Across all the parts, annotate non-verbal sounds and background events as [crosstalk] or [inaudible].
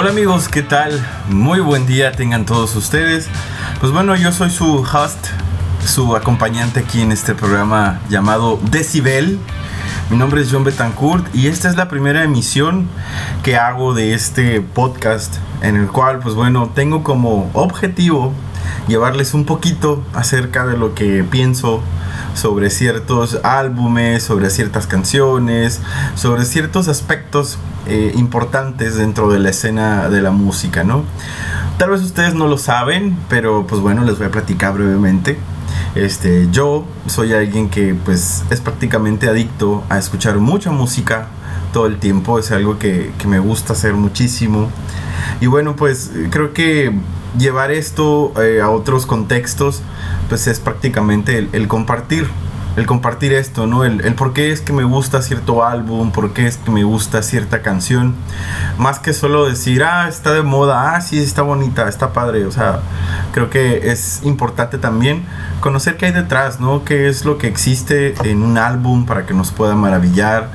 Hola amigos, ¿qué tal? Muy buen día tengan todos ustedes. Pues bueno, yo soy su host, su acompañante aquí en este programa llamado Decibel. Mi nombre es John Betancourt y esta es la primera emisión que hago de este podcast en el cual, pues bueno, tengo como objetivo llevarles un poquito acerca de lo que pienso sobre ciertos álbumes, sobre ciertas canciones, sobre ciertos aspectos eh, importantes dentro de la escena de la música, ¿no? Tal vez ustedes no lo saben, pero pues bueno, les voy a platicar brevemente. Este, yo soy alguien que pues es prácticamente adicto a escuchar mucha música todo el tiempo, es algo que, que me gusta hacer muchísimo. Y bueno, pues creo que llevar esto eh, a otros contextos, pues es prácticamente el, compartir el compartir esto, ¿no? El, el, por qué es que me gusta cierto álbum, por qué es que me gusta cierta canción, más que solo decir, ah, está de moda, ah, sí, está bonita, está padre, o sea, creo que es importante también conocer qué hay detrás, ¿no? Qué es lo que existe en un álbum para que nos pueda maravillar,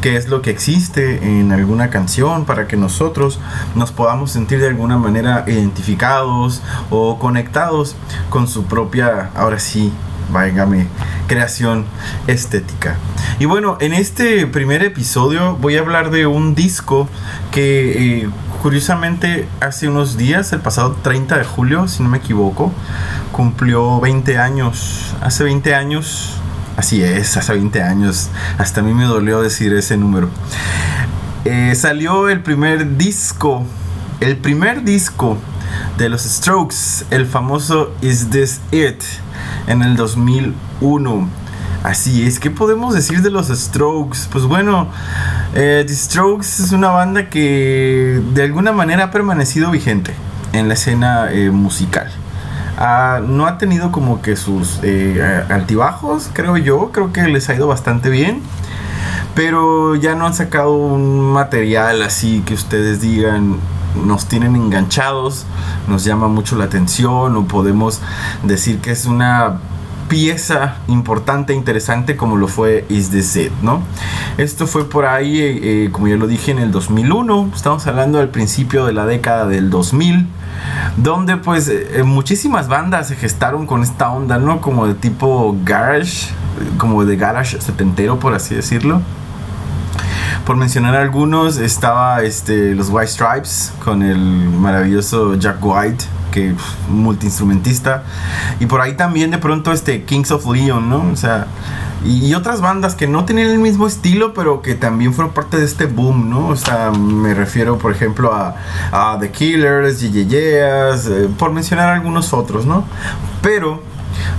qué es lo que existe en alguna canción para que nosotros nos podamos sentir de alguna manera identificados o conectados con su propia, ahora sí, váyame, creación estética. Y bueno, en este primer episodio voy a hablar de un disco que eh, curiosamente hace unos días, el pasado 30 de julio, si no me equivoco, cumplió 20 años. Hace 20 años Así es, hace 20 años. Hasta a mí me dolió decir ese número. Eh, salió el primer disco, el primer disco de los Strokes, el famoso Is This It, en el 2001. Así es, ¿qué podemos decir de los Strokes? Pues bueno, eh, The Strokes es una banda que de alguna manera ha permanecido vigente en la escena eh, musical. No ha tenido como que sus eh, altibajos, creo yo. Creo que les ha ido bastante bien. Pero ya no han sacado un material así que ustedes digan nos tienen enganchados, nos llama mucho la atención o podemos decir que es una pieza importante, e interesante como lo fue Is the Set, ¿no? Esto fue por ahí, eh, eh, como ya lo dije, en el 2001, estamos hablando al principio de la década del 2000, donde pues eh, muchísimas bandas se gestaron con esta onda, ¿no? Como de tipo garage, como de garage setentero, por así decirlo. Por mencionar algunos, estaba este, los White Stripes con el maravilloso Jack White que multiinstrumentista. Y por ahí también de pronto este Kings of Leon, ¿no? O sea, y, otras bandas que no tienen el mismo estilo, pero que también fueron parte de este boom, ¿no? O sea, me refiero, por ejemplo, a, The Killers, Yeyeyeas, eh, por mencionar algunos otros, ¿no? Pero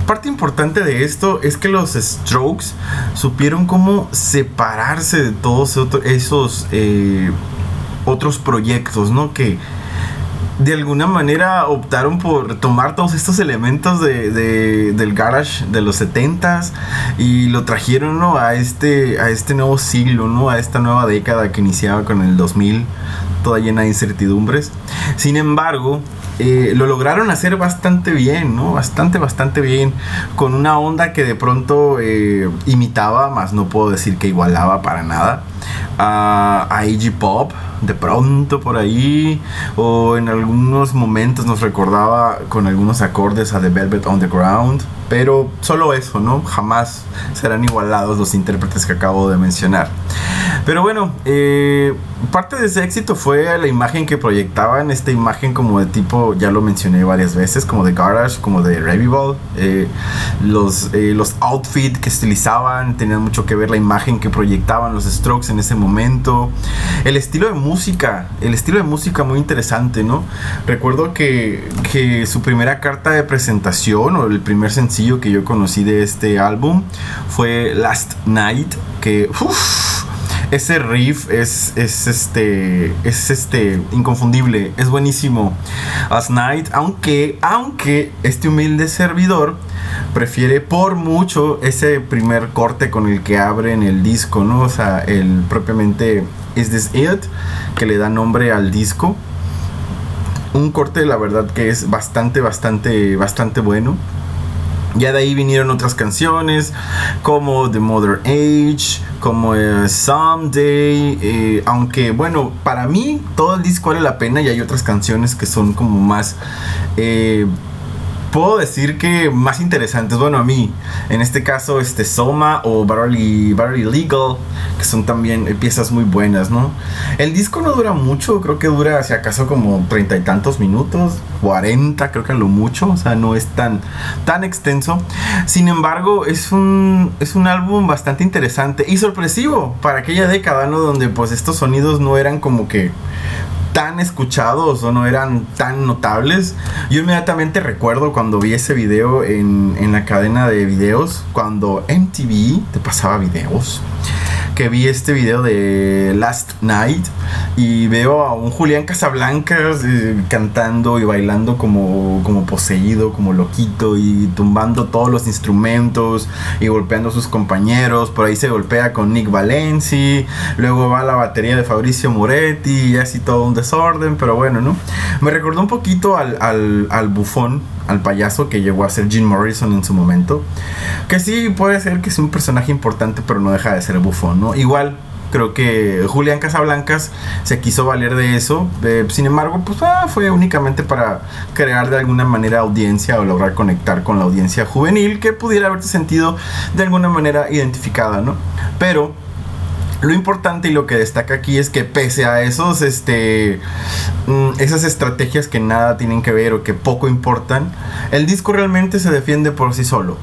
parte importante de esto es que los Strokes supieron cómo separarse de todos esos eh, otros proyectos, ¿no? Que de alguna manera optaron por tomar todos estos elementos de, del garage de los 70s y lo trajeron a, este, a este nuevo siglo, ¿no? a esta nueva década que iniciaba con el 2000, toda llena de incertidumbres. Sin embargo, eh, lo lograron hacer bastante bien, ¿no? Bastante, bastante bien. Con una onda que de pronto eh, imitaba, más no puedo decir que igualaba para nada, a, a Pop de pronto por ahí o en algunos momentos nos recordaba con algunos acordes a The Velvet Underground pero solo eso, ¿no? Jamás serán igualados los intérpretes que acabo de mencionar. Pero bueno, eh, parte de ese éxito fue la imagen que proyectaban, esta imagen como de tipo, ya lo mencioné varias veces, como de Garage, como de Revival. Eh, los, eh, los outfits que estilizaban tenían mucho que ver la imagen que proyectaban los Strokes en ese momento. El estilo de música, el estilo de música muy interesante, ¿no? Recuerdo que, que su primera carta de presentación o el primer sencillo que yo conocí de este álbum fue Last Night, que... ese riff es, es, este es este inconfundible, es buenísimo. As Night, aunque aunque este humilde servidor prefiere por mucho ese primer corte con el que abren el disco, ¿no? O sea, el propiamente Is This It que le da nombre al disco. Un corte la verdad que es bastante bastante bastante bueno Ya de ahí vinieron otras canciones como The Mother Age, como eh, Someday, eh, aunque bueno, para mí todo el disco vale la pena y hay otras canciones que son como más... Eh, puedo decir que más interesantes, bueno, a mí, en este caso, este Soma o Barely, Legal, que son también piezas muy buenas, ¿no? El disco no dura mucho, creo que dura, si acaso, como treinta y tantos minutos, 40, creo que lo mucho, o sea, no es tan, tan extenso. Sin embargo, es un, es un álbum bastante interesante y sorpresivo para aquella década, ¿no? Donde pues estos sonidos no eran como que tan escuchados o no eran tan notables. Yo inmediatamente recuerdo cuando vi ese video en, en la cadena de videos, cuando MTV te pasaba videos que vi este video de Last Night y veo a un Julián Casablancas eh, cantando y bailando como, como poseído, como loquito y tumbando todos los instrumentos y golpeando a sus compañeros. Por ahí se golpea con Nick Valenci, luego va la batería de Fabricio Moretti y así todo un desorden, pero bueno, ¿no? Me recordó un poquito al, al, al bufón al payaso que llegó a ser Jim Morrison en su momento. Que sí puede ser que es un personaje importante, pero no deja de ser bufón, ¿no? Igual creo que Julián Casablancas se quiso valer de eso. Sin embargo, pues ah, fue únicamente para crear de alguna manera audiencia o lograr conectar con la audiencia juvenil que pudiera haberse sentido de alguna manera identificada, ¿no? Pero lo importante y lo que destaca aquí es que pese a esos, este, mm, esas estrategias que nada tienen que ver o que poco importan, el disco realmente se defiende por sí solo.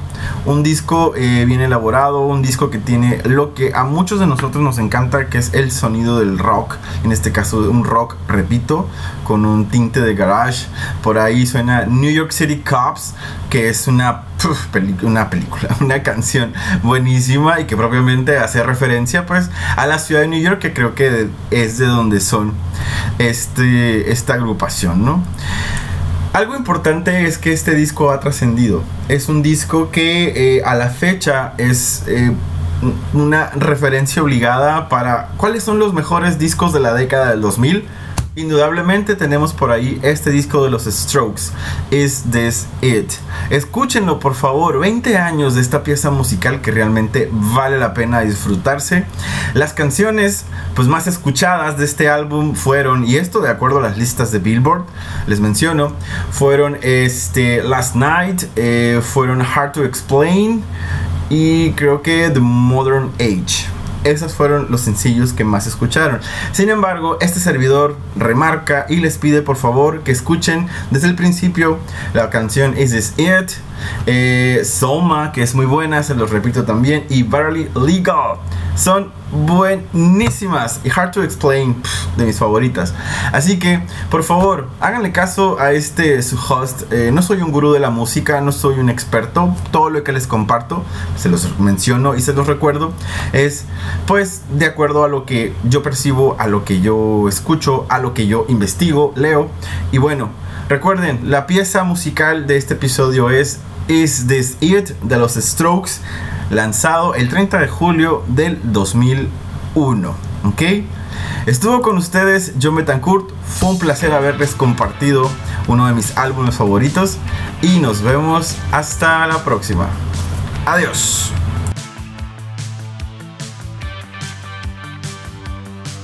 Un disco eh, bien elaborado, un disco que tiene lo que a muchos de nosotros nos encanta, que es el sonido del rock. En este caso, un rock, repito, con un tinte de garage. Por ahí suena New York City Cops, que es una, una película, [laughs] una canción buenísima y que propiamente hace referencia pues a la ciudad de New York, que creo que es de donde son este, esta agrupación, ¿no? Algo importante es que este disco ha trascendido. Es un disco que eh, a la fecha es eh, una referencia obligada para cuáles son los mejores discos de la década del 2000 Indudablemente tenemos por ahí este disco de los Strokes, Is This It. Escúchenlo por favor, 20 años de esta pieza musical que realmente vale la pena disfrutarse. Las canciones pues más escuchadas de este álbum fueron, y esto de acuerdo a las listas de Billboard, les menciono, fueron este Last Night, eh, fueron Hard to Explain y creo que The Modern Age esos fueron los sencillos que más escucharon. Sin embargo, este servidor remarca y les pide por favor que escuchen desde el principio la canción Is This It, eh, Soma, que es muy buena, se los repito también, y Barely Legal. Son buenísimas y Hard to Explain, de mis favoritas. Así que, por favor, háganle caso a este su host. Eh, no soy un gurú de la música, no soy un experto. Todo lo que les comparto, se los menciono y se los recuerdo, es pues de acuerdo a lo que yo percibo, a lo que yo escucho, a lo que yo investigo, leo. Y bueno, recuerden, la pieza musical de este episodio es Is This It de los Strokes, lanzado el 30 de julio del 2001. ¿Ok? Estuvo con ustedes John Betancourt. Fue un placer haberles compartido uno de mis álbumes favoritos. Y nos vemos hasta la próxima. Adiós.